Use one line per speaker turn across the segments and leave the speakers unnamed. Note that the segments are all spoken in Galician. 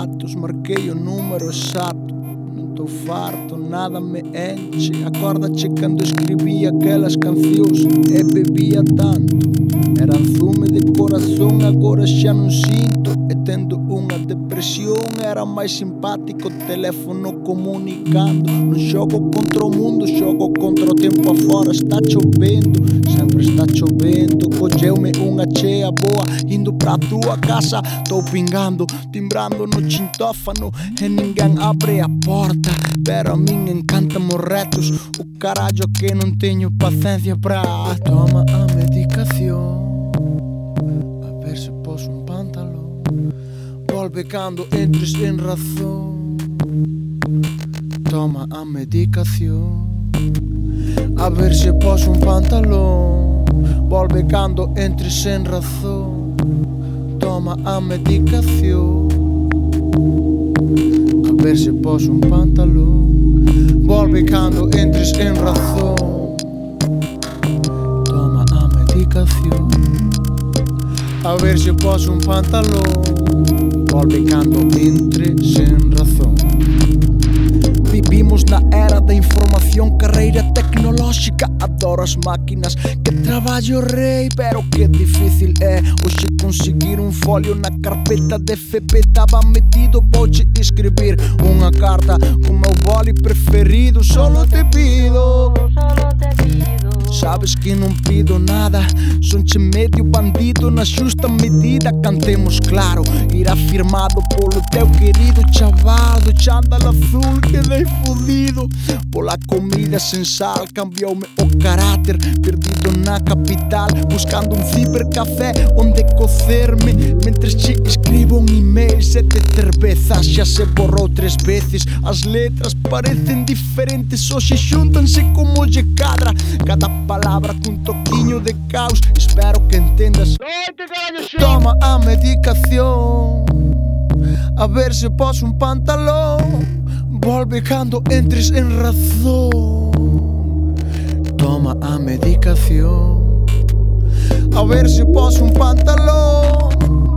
status, marquei o número exato. Non estou farto, nada me enche. Acordache cando escribí aquelas cancións e bebía tanto. Era zume de corazón, agora xa non sinto. E tendo depresión era máis simpático Teléfono comunicando. Non xogo contra o mundo, xogo contra o tempo afora Está chovendo, sempre está chovendo Colleume unha chea boa Indo pra tua casa. Tô pingando, timbrando no chintófano. E ninguén abre a porta Pero a min encantan os retos. O carallo que non teño paciencia pra Toma, ama resolve cando entres en razón. Toma a medicación. A ver se pos un pantalón. Volve cando entres en razón. Toma a medicación. A ver se pos un pantalón. Volve cando entres en razón. Toma a medicación. A ver se pos un pantalón volve cando entre sen razón. Vivimos na era da información, carreira tecnolóxica. Adoro as máquinas, que traballo rei Pero que difícil é hoxe conseguir un folio Na carpeta de FP taba metido Vouche escribir unha carta con meu boli preferido. Solo te pido Sabes que non pido nada. Medio bandido na xusta medida Cantemos claro. Irá firmado polo teu querido chaval Do chándal azul Quedei fudido. Pola comida sen sal Cambioume o carácter Perdido na capital Buscando un cibercafé Onde cocerme. Mentres che escribo tomei sete cervezas Xa se borrou tres veces. As letras parecen diferentes Hoxe xuntanse como lle cadra. Cada palabra cun toquiño de caos Espero que entendas. Toma a medicación A ver se pos un pantalón. Volve cando entres en razón. Toma a medicación A ver se pos un pantalón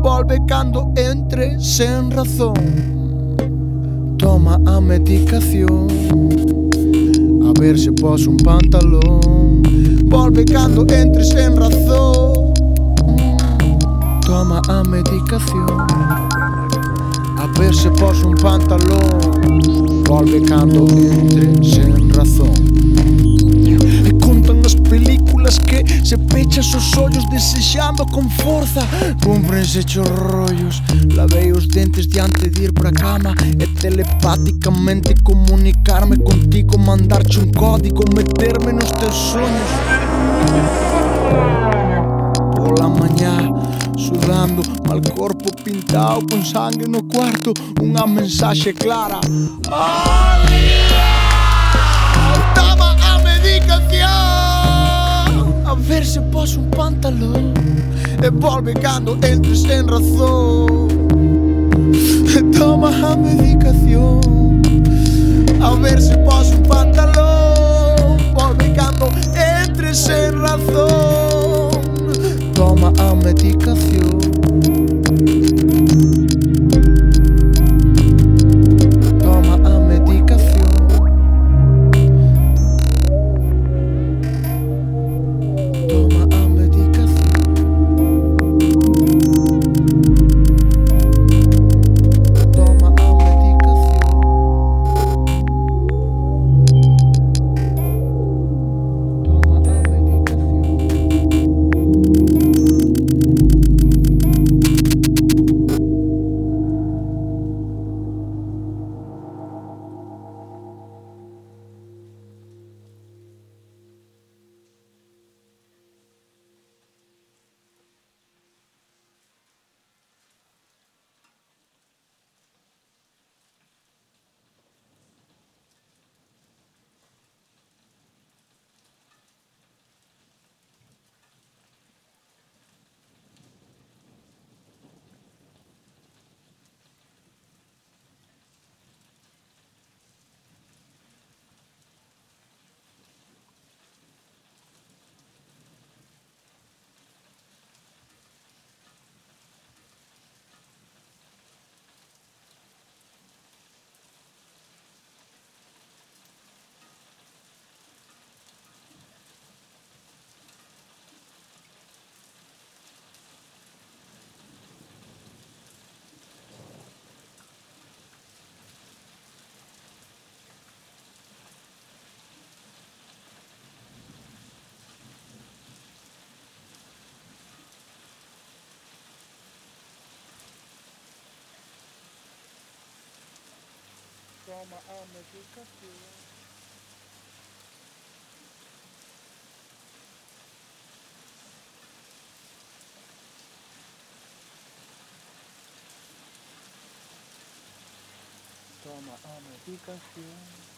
volve cando entre sen razón. Toma a medicación A ver se pos un pantalón. Volve cando entre sen razón. Toma a medicación A ver se pos un pantalón. Volve cando entre sen razón Se pechas os ollos desexando con forza Cumprense chos rollos Lavei os dentes diante de ir pra cama. E telepáticamente comunicarme contigo Mandarche un código, meterme nos teus sonhos Pola mañá sudando Mal corpo pintado con sangue no cuarto Unha mensaxe clara. Olvidao Toma a medicación ver se poso un pantalón E volve cando entres en razón. E toma a medicación A ver se poso un pantalón. Mama alma fica pura. Toma alma fica.